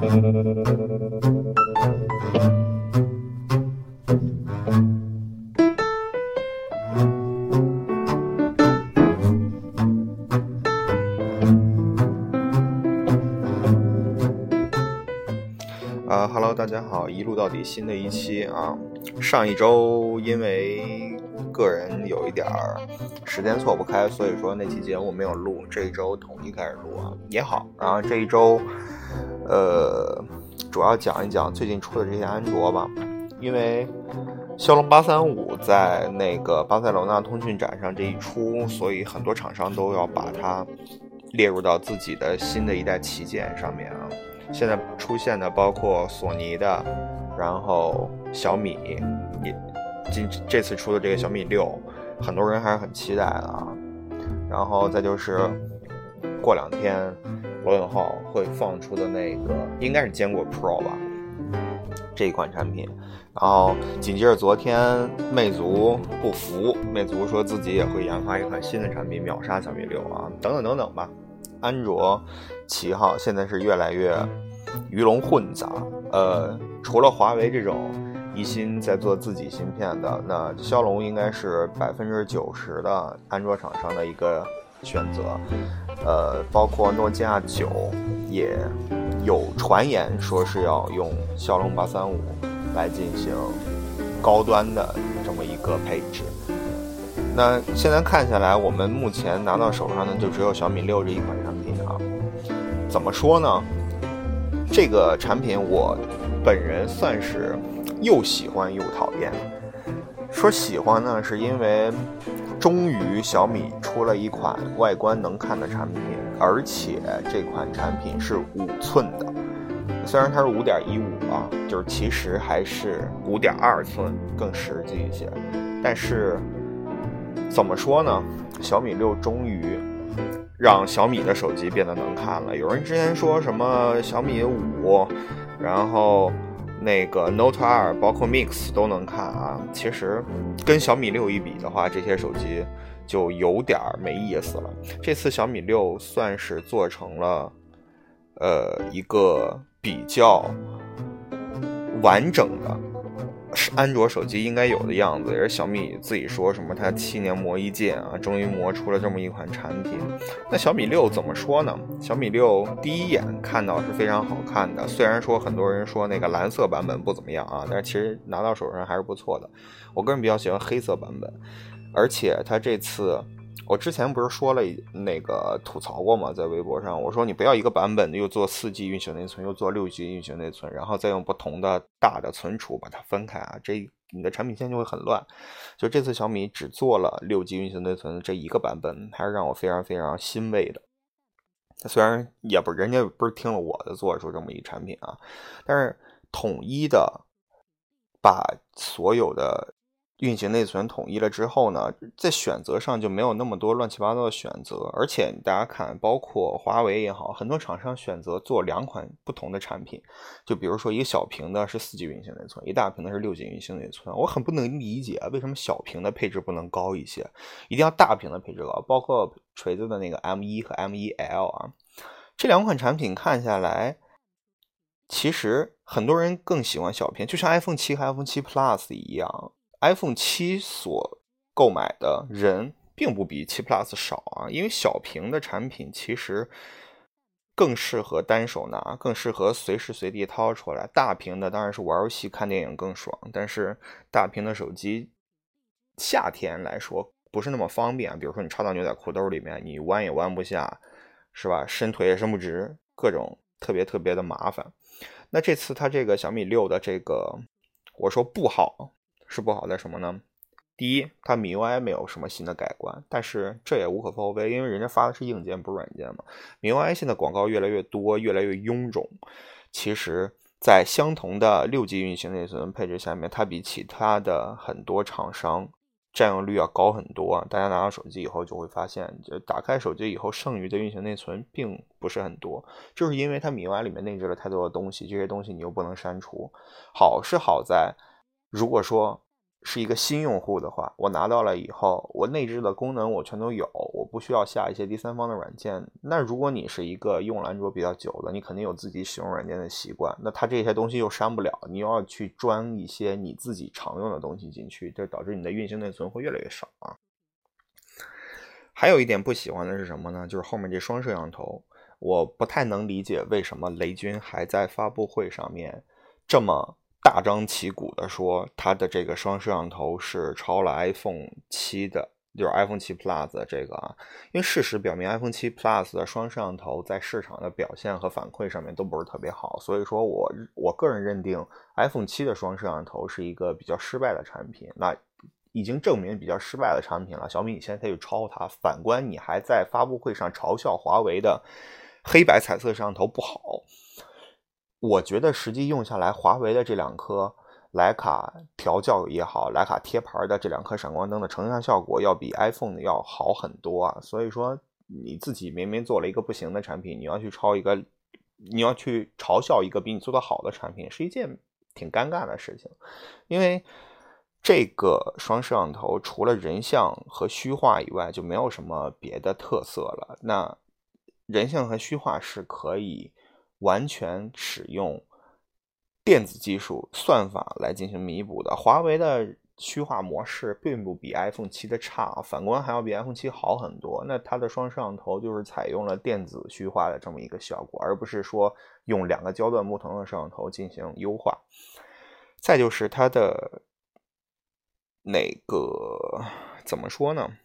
啊哈喽，大家好，一路到底新的一期啊。上一周因为个人有一点儿时间错不开，所以说那期节目没有录。这一周统一开始录啊，也好。然后这一周，呃，主要讲一讲最近出的这些安卓吧。因为骁龙八三五在那个巴塞罗那通讯展上这一出，所以很多厂商都要把它列入到自己的新的一代旗舰上面啊。现在出现的包括索尼的，然后小米也今这次出的这个小米六，很多人还是很期待的啊。然后再就是过两天罗永浩会放出的那个应该是坚果 Pro 吧这一款产品。然后紧接着昨天魅族不服，魅族说自己也会研发一款新的产品秒杀小米六啊，等等等等吧。安卓旗号现在是越来越鱼龙混杂，呃，除了华为这种一心在做自己芯片的，那骁龙应该是百分之九十的安卓厂商的一个选择，呃，包括诺基亚九也有传言说是要用骁龙八三五来进行高端的这么一个配置。那现在看下来，我们目前拿到手上的就只有小米六这一款产品啊。怎么说呢？这个产品我本人算是又喜欢又讨厌。说喜欢呢，是因为终于小米出了一款外观能看的产品，而且这款产品是五寸的。虽然它是五点一五啊，就是其实还是五点二寸更实际一些，但是。怎么说呢？小米六终于让小米的手机变得能看了。有人之前说什么小米五，然后那个 Note 二，包括 Mix 都能看啊。其实跟小米六一比的话，这些手机就有点没意思了。这次小米六算是做成了呃一个比较完整的。是安卓手机应该有的样子，也是小米自己说什么，它七年磨一剑啊，终于磨出了这么一款产品。那小米六怎么说呢？小米六第一眼看到是非常好看的，虽然说很多人说那个蓝色版本不怎么样啊，但是其实拿到手上还是不错的。我个人比较喜欢黑色版本，而且它这次。我之前不是说了那个吐槽过吗？在微博上，我说你不要一个版本又做四 G 运行内存，又做六 G 运行内存，然后再用不同的大的存储把它分开啊，这你的产品线就会很乱。就这次小米只做了六 G 运行内存这一个版本，还是让我非常非常欣慰的。虽然也不人家不是听了我的做出这么一产品啊，但是统一的把所有的。运行内存统一了之后呢，在选择上就没有那么多乱七八糟的选择，而且大家看，包括华为也好，很多厂商选择做两款不同的产品，就比如说一个小屏的是四 G 运行内存，一大屏的是六 G 运行内存，我很不能理解为什么小屏的配置不能高一些，一定要大屏的配置高，包括锤子的那个 M1 和 M1L 啊，这两款产品看下来，其实很多人更喜欢小屏，就像 iPhone 七和 iPhone 七 Plus 一样。iPhone 七所购买的人并不比七 Plus 少啊，因为小屏的产品其实更适合单手拿，更适合随时随地掏出来。大屏的当然是玩游戏、看电影更爽，但是大屏的手机夏天来说不是那么方便。比如说你插到牛仔裤兜里面，你弯也弯不下，是吧？伸腿也伸不直，各种特别特别的麻烦。那这次它这个小米六的这个，我说不好。是不好在什么呢？第一，它 MIUI 没有什么新的改观，但是这也无可厚非，因为人家发的是硬件，不是软件嘛。MIUI 现在广告越来越多，越来越臃肿。其实，在相同的六 G 运行内存配置下面，它比其他的很多厂商占用率要高很多。大家拿到手机以后就会发现，就打开手机以后，剩余的运行内存并不是很多，就是因为它 MIUI 里面内置了太多的东西，这些东西你又不能删除。好是好在。如果说是一个新用户的话，我拿到了以后，我内置的功能我全都有，我不需要下一些第三方的软件。那如果你是一个用安卓比较久的，你肯定有自己使用软件的习惯，那它这些东西又删不了，你又要去装一些你自己常用的东西进去，这导致你的运行内存会越来越少啊。还有一点不喜欢的是什么呢？就是后面这双摄像头，我不太能理解为什么雷军还在发布会上面这么。大张旗鼓的说，它的这个双摄像头是超了 iPhone 七的，就是 iPhone 七 Plus 的这个啊。因为事实表明，iPhone 七 Plus 的双摄像头在市场的表现和反馈上面都不是特别好，所以说我我个人认定 iPhone 七的双摄像头是一个比较失败的产品。那已经证明比较失败的产品了，小米你现在去抄它，反观你还在发布会上嘲笑华为的黑白彩色摄像头不好。我觉得实际用下来，华为的这两颗徕卡调教也好，徕卡贴牌的这两颗闪光灯的成像效果要比 iPhone 要好很多啊。所以说，你自己明明做了一个不行的产品，你要去抄一个，你要去嘲笑一个比你做的好的产品，是一件挺尴尬的事情。因为这个双摄像头除了人像和虚化以外，就没有什么别的特色了。那人像和虚化是可以。完全使用电子技术算法来进行弥补的。华为的虚化模式并不比 iPhone 七的差，反观还要比 iPhone 七好很多。那它的双摄像头就是采用了电子虚化的这么一个效果，而不是说用两个焦段不同的摄像头进行优化。再就是它的那个怎么说呢？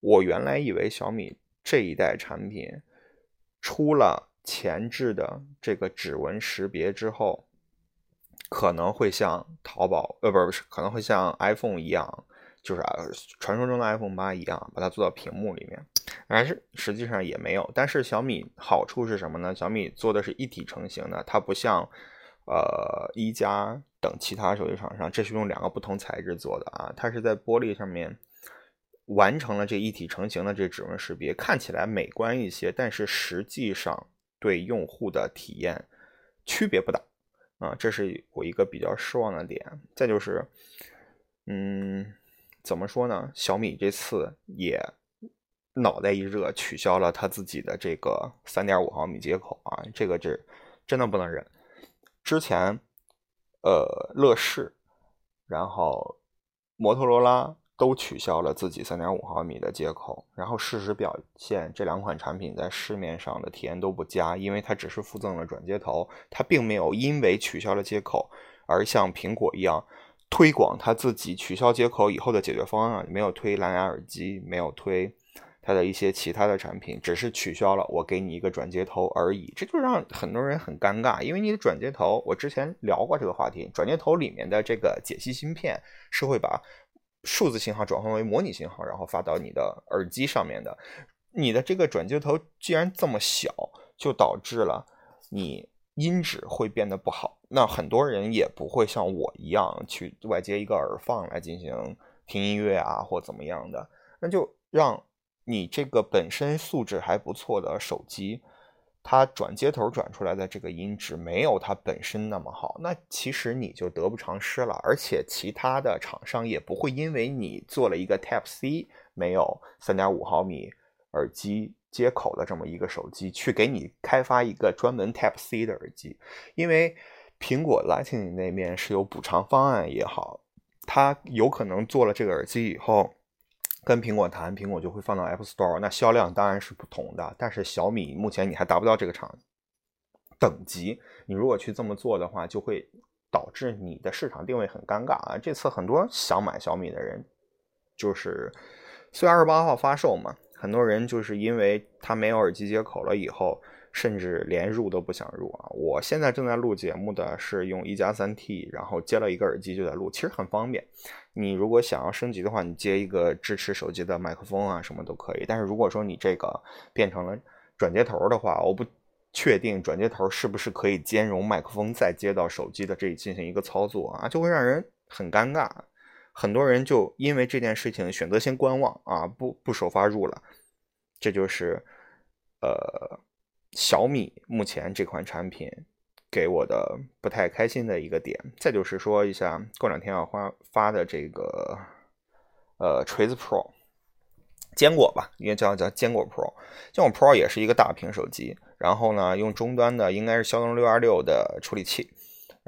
我原来以为小米这一代产品出了。前置的这个指纹识别之后，可能会像淘宝呃，不是不是，可能会像 iPhone 一样，就是啊，传说中的 iPhone 八一样，把它做到屏幕里面。但是实际上也没有。但是小米好处是什么呢？小米做的是一体成型的，它不像呃一加等其他手机厂商，这是用两个不同材质做的啊，它是在玻璃上面完成了这一体成型的这指纹识别，看起来美观一些，但是实际上。对用户的体验区别不大啊，这是我一个比较失望的点。再就是，嗯，怎么说呢？小米这次也脑袋一热，取消了他自己的这个三点五毫米接口啊，这个是真的不能忍。之前，呃，乐视，然后摩托罗拉。都取消了自己三点五毫米的接口，然后事实表现，这两款产品在市面上的体验都不佳，因为它只是附赠了转接头，它并没有因为取消了接口而像苹果一样推广它自己取消接口以后的解决方案，没有推蓝牙耳机，没有推它的一些其他的产品，只是取消了我给你一个转接头而已，这就让很多人很尴尬，因为你的转接头，我之前聊过这个话题，转接头里面的这个解析芯片是会把。数字信号转换为模拟信号，然后发到你的耳机上面的。你的这个转接头既然这么小，就导致了你音质会变得不好。那很多人也不会像我一样去外接一个耳放来进行听音乐啊，或怎么样的。那就让你这个本身素质还不错的手机。它转接头转出来的这个音质没有它本身那么好，那其实你就得不偿失了。而且其他的厂商也不会因为你做了一个 Type C 没有三点五毫米耳机接口的这么一个手机，去给你开发一个专门 Type C 的耳机，因为苹果 Lightning 那面是有补偿方案也好，它有可能做了这个耳机以后。跟苹果谈，苹果就会放到 App Store，那销量当然是不同的。但是小米目前你还达不到这个场等级，你如果去这么做的话，就会导致你的市场定位很尴尬啊。这次很多想买小米的人，就是四月二十八号发售嘛，很多人就是因为它没有耳机接口了以后。甚至连入都不想入啊！我现在正在录节目的是用一加三 T，然后接了一个耳机就在录，其实很方便。你如果想要升级的话，你接一个支持手机的麦克风啊，什么都可以。但是如果说你这个变成了转接头的话，我不确定转接头是不是可以兼容麦克风再接到手机的这里进行一个操作啊，就会让人很尴尬。很多人就因为这件事情选择先观望啊，不不首发入了。这就是呃。小米目前这款产品给我的不太开心的一个点。再就是说一下，过两天要发发的这个呃锤子 Pro，坚果吧，应该叫叫坚果 Pro。坚果 Pro 也是一个大屏手机，然后呢，用终端的应该是骁龙六二六的处理器。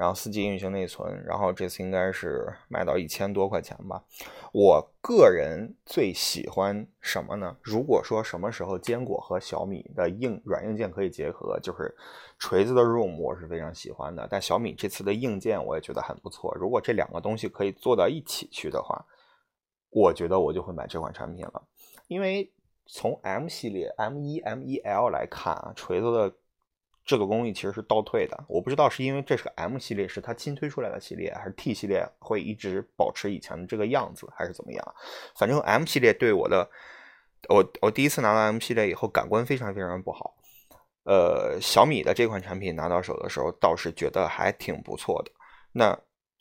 然后四 G 运行内存，然后这次应该是卖到一千多块钱吧。我个人最喜欢什么呢？如果说什么时候坚果和小米的硬软硬件可以结合，就是锤子的 Room，我是非常喜欢的。但小米这次的硬件我也觉得很不错。如果这两个东西可以做到一起去的话，我觉得我就会买这款产品了。因为从 M 系列 M 一 M 一 L 来看啊，锤子的。制作工艺其实是倒退的，我不知道是因为这是个 M 系列，是它新推出来的系列，还是 T 系列会一直保持以前的这个样子，还是怎么样？反正 M 系列对我的，我我第一次拿到 M 系列以后，感官非常非常不好。呃，小米的这款产品拿到手的时候，倒是觉得还挺不错的。那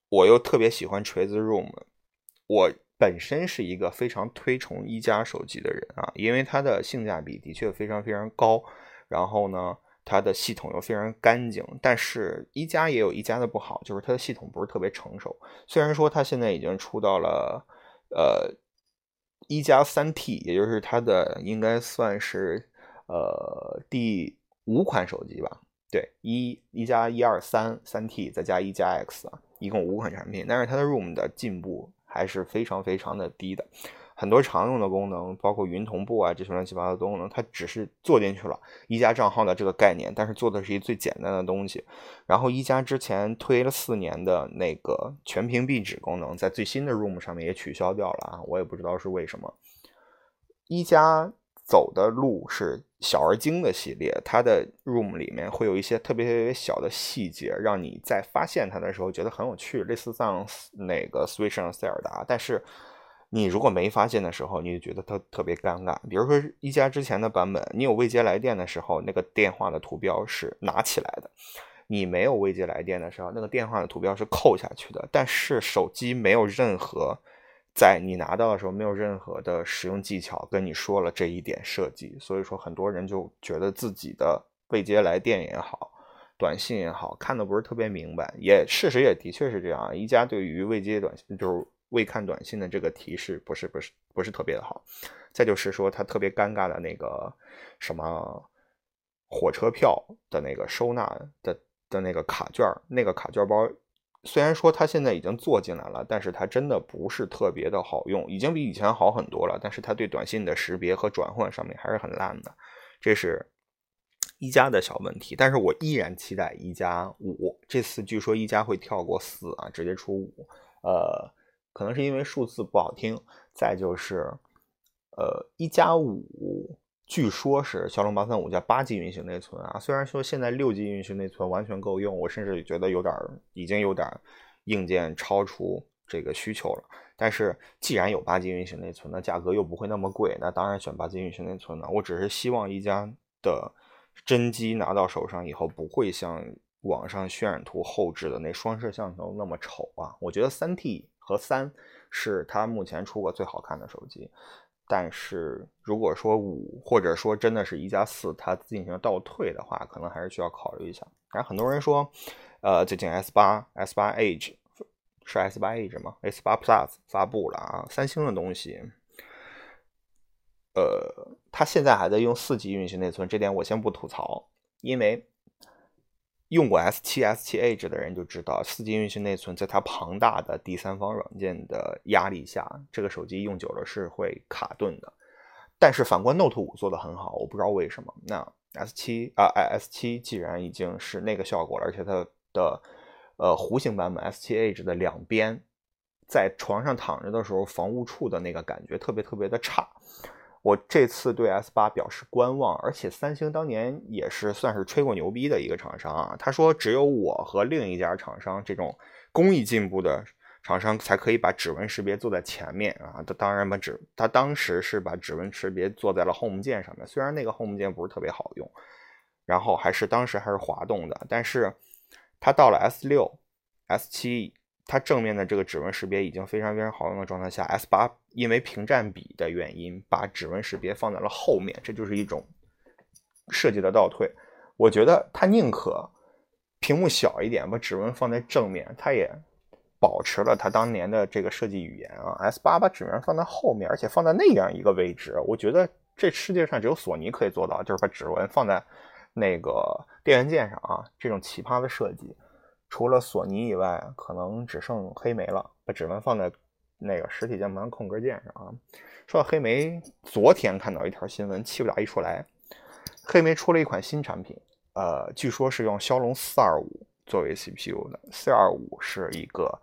我又特别喜欢锤子 Room，我本身是一个非常推崇一加手机的人啊，因为它的性价比的确非常非常高，然后呢。它的系统又非常干净，但是一加也有一加的不好，就是它的系统不是特别成熟。虽然说它现在已经出到了呃一加三 T，也就是它的应该算是呃第五款手机吧？对，一一加一二三三 T 再加一加 X 啊，一共五款产品，但是它的 ROM 的进步还是非常非常的低的。很多常用的功能，包括云同步啊这些乱七八糟的功能，它只是做进去了一加账号的这个概念，但是做的是一最简单的东西。然后一加之前推了四年的那个全屏壁纸功能，在最新的 Room 上面也取消掉了啊，我也不知道是为什么。一加走的路是小而精的系列，它的 Room 里面会有一些特别特别小的细节，让你在发现它的时候觉得很有趣，类似像那个 Switch 上塞尔达，但是。你如果没发现的时候，你就觉得特特别尴尬。比如说一加之前的版本，你有未接来电的时候，那个电话的图标是拿起来的；你没有未接来电的时候，那个电话的图标是扣下去的。但是手机没有任何在你拿到的时候没有任何的使用技巧跟你说了这一点设计，所以说很多人就觉得自己的未接来电也好，短信也好看的不是特别明白。也事实也的确是这样，一加对于未接短信就是。未看短信的这个提示不是不是不是特别的好，再就是说它特别尴尬的那个什么火车票的那个收纳的的那个卡券，那个卡券包，虽然说它现在已经做进来了，但是它真的不是特别的好用，已经比以前好很多了，但是它对短信的识别和转换上面还是很烂的，这是一加的小问题，但是我依然期待一加五，这次据说一加会跳过四啊，直接出五，呃。可能是因为数字不好听，再就是，呃，一加五，据说是骁龙八三五加八 G 运行内存啊。虽然说现在六 G 运行内存完全够用，我甚至觉得有点已经有点硬件超出这个需求了。但是既然有八 G 运行内存，那价格又不会那么贵，那当然选八 G 运行内存了。我只是希望一加的真机拿到手上以后，不会像网上渲染图后置的那双摄像头那么丑啊。我觉得三 T。和三是它目前出过最好看的手机，但是如果说五或者说真的是一加四，它进行倒退的话，可能还是需要考虑一下。然后很多人说，呃，最近 S 八 S 八 Edge 是 S 八 Edge 吗？S 八 Plus 发布了啊，三星的东西，呃，它现在还在用四 G 运行内存，这点我先不吐槽，因为。用过 S 七 S 七 Edge 的人就知道，四 G 运行内存在它庞大的第三方软件的压力下，这个手机用久了是会卡顿的。但是反观 Note 五做的很好，我不知道为什么。那 S 七啊，S 七既然已经是那个效果了，而且它的呃弧形版本 S 七 Edge 的两边在床上躺着的时候，防误触的那个感觉特别特别的差。我这次对 S 八表示观望，而且三星当年也是算是吹过牛逼的一个厂商啊。他说只有我和另一家厂商这种工艺进步的厂商才可以把指纹识别做在前面啊。他当然把指，他当时是把指纹识别做在了 Home 键上面，虽然那个 Home 键不是特别好用，然后还是当时还是滑动的，但是他到了 S 六、S 七。它正面的这个指纹识别已经非常非常好用的状态下，S 八因为屏占比的原因，把指纹识别放在了后面，这就是一种设计的倒退。我觉得它宁可屏幕小一点，把指纹放在正面，它也保持了它当年的这个设计语言啊。S 八把指纹放在后面，而且放在那样一个位置，我觉得这世界上只有索尼可以做到，就是把指纹放在那个电源键上啊。这种奇葩的设计，除了索尼以外，可能只剩黑莓了，把指纹放在那个实体键盘空格键上啊。说到黑莓，昨天看到一条新闻，气不打一处来。黑莓出了一款新产品，呃，据说是用骁龙四二五作为 CPU 的。四二五是一个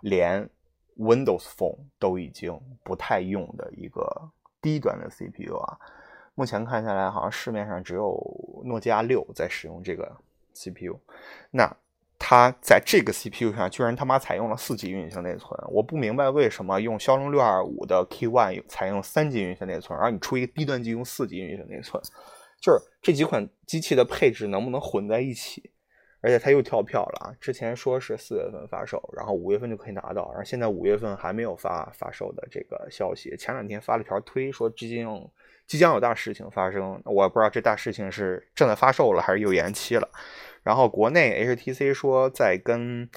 连 Windows Phone 都已经不太用的一个低端的 CPU 啊。目前看下来，好像市面上只有诺基亚六在使用这个 CPU。那它在这个 CPU 上居然他妈采用了四 G 运行内存，我不明白为什么用骁龙六二五的 K One 采用三 G 运行内存，而你出一个低端机用四 G 运行内存。就是这几款机器的配置能不能混在一起？而且它又跳票了啊！之前说是四月份发售，然后五月份就可以拿到，然后现在五月份还没有发发售的这个消息。前两天发了条推说即将即将有大事情发生，我不知道这大事情是正在发售了还是又延期了。然后国内 HTC 说在跟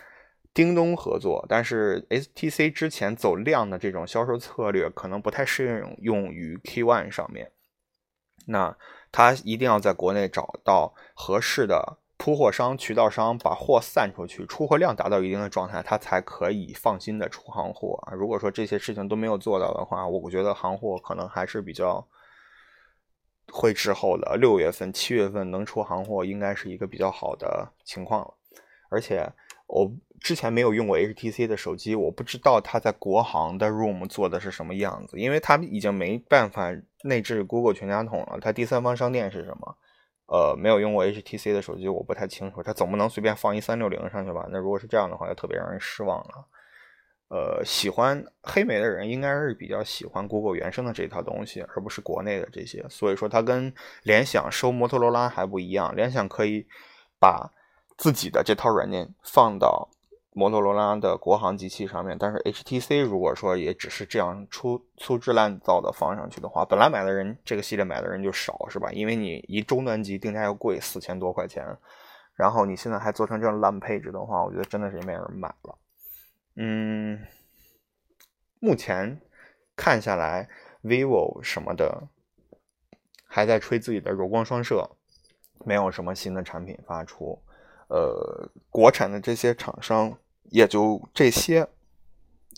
叮咚合作，但是 HTC 之前走量的这种销售策略可能不太适用用于 K One 上面。那他一定要在国内找到合适的铺货商、渠道商，把货散出去，出货量达到一定的状态，他才可以放心的出行货啊。如果说这些事情都没有做到的话，我觉得行货可能还是比较会滞后的。六月份、七月份能出行货，应该是一个比较好的情况了。而且我。之前没有用过 HTC 的手机，我不知道它在国行的 ROM 做的是什么样子，因为它已经没办法内置 Google 全家桶了。它第三方商店是什么？呃，没有用过 HTC 的手机，我不太清楚。它总不能随便放一三六零上去吧？那如果是这样的话，就特别让人失望了。呃，喜欢黑莓的人应该是比较喜欢 Google 原生的这套东西，而不是国内的这些。所以说，它跟联想收摩托罗拉还不一样。联想可以把自己的这套软件放到。摩托罗拉的国行机器上面，但是 HTC 如果说也只是这样粗粗制滥造的放上去的话，本来买的人这个系列买的人就少，是吧？因为你一中端机定价又贵，四千多块钱，然后你现在还做成这种烂配置的话，我觉得真的是没人买了。嗯，目前看下来，vivo 什么的还在吹自己的柔光双摄，没有什么新的产品发出。呃，国产的这些厂商。也就这些，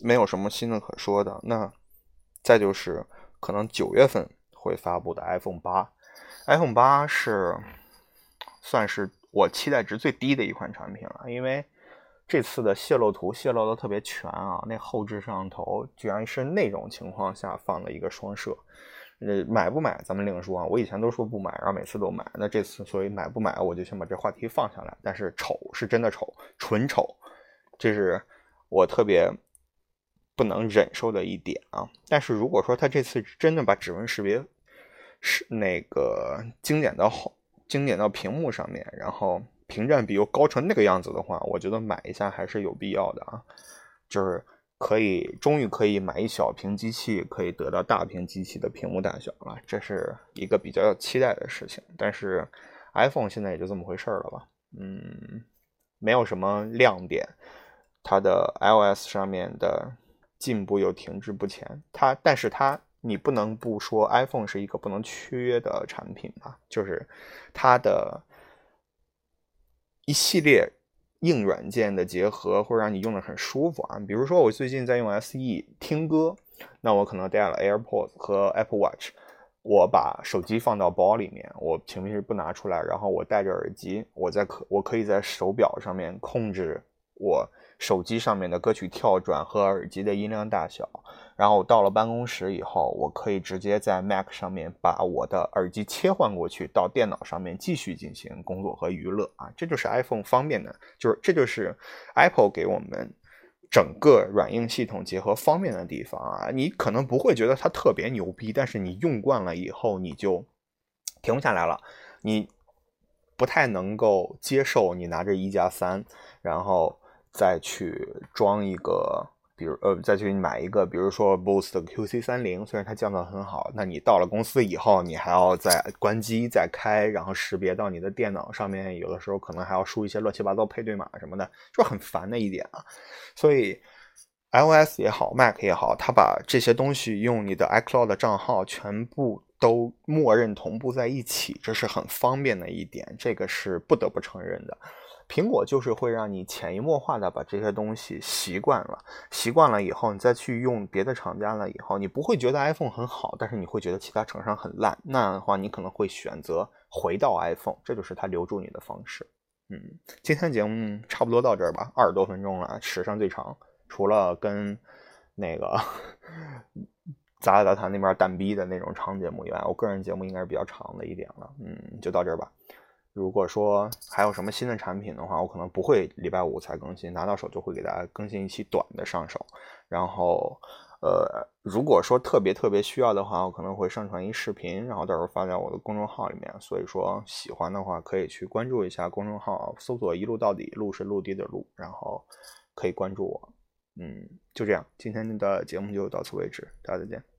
没有什么新的可说的。那再就是可能九月份会发布的 iPhone 八，iPhone 八是算是我期待值最低的一款产品了，因为这次的泄露图泄露的特别全啊，那后置摄像头居然是那种情况下放的一个双摄，呃，买不买咱们另说啊。我以前都说不买，然后每次都买，那这次所以买不买我就先把这话题放下来。但是丑是真的丑，纯丑。这是我特别不能忍受的一点啊！但是如果说他这次真的把指纹识别是那个精简到好，精简到屏幕上面，然后屏占比又高成那个样子的话，我觉得买一下还是有必要的啊！就是可以终于可以买一小屏机器，可以得到大屏机器的屏幕大小了，这是一个比较期待的事情。但是 iPhone 现在也就这么回事了吧？嗯，没有什么亮点。它的 iOS 上面的进步又停滞不前，它，但是它，你不能不说 iPhone 是一个不能缺的产品吧？就是它的一系列硬软件的结合，会让你用的很舒服啊。比如说，我最近在用 SE 听歌，那我可能带了 AirPods 和 Apple Watch，我把手机放到包里面，我平时不拿出来，然后我戴着耳机，我在可我可以在手表上面控制我。手机上面的歌曲跳转和耳机的音量大小，然后到了办公室以后，我可以直接在 Mac 上面把我的耳机切换过去，到电脑上面继续进行工作和娱乐啊，这就是 iPhone 方便的，就是这就是 Apple 给我们整个软硬系统结合方便的地方啊。你可能不会觉得它特别牛逼，但是你用惯了以后，你就停不下来了，你不太能够接受你拿着一加三，然后。再去装一个比如呃，再去买一个，比如说 Boost 的 QC 三零，虽然它降噪很好，那你到了公司以后，你还要再关机再开，然后识别到你的电脑上面，有的时候可能还要输一些乱七八糟配对码什么的，就很烦的一点啊。所以 iOS 也好，Mac 也好，它把这些东西用你的 iCloud 账号全部都默认同步在一起，这是很方便的一点，这个是不得不承认的。苹果就是会让你潜移默化的把这些东西习惯了，习惯了以后，你再去用别的厂家了以后，你不会觉得 iPhone 很好，但是你会觉得其他厂商很烂。那样的话，你可能会选择回到 iPhone，这就是它留住你的方式。嗯，今天节目差不多到这儿吧，二十多分钟了，史上最长，除了跟那个杂杂谈那边蛋逼的那种长节目以外，我个人节目应该是比较长的一点了。嗯，就到这儿吧。如果说还有什么新的产品的话，我可能不会礼拜五才更新，拿到手就会给大家更新一期短的上手。然后，呃，如果说特别特别需要的话，我可能会上传一视频，然后到时候发在我的公众号里面。所以说喜欢的话可以去关注一下公众号，搜索“一路到底”，路是陆地的路，然后可以关注我。嗯，就这样，今天的节目就到此为止，大家再见。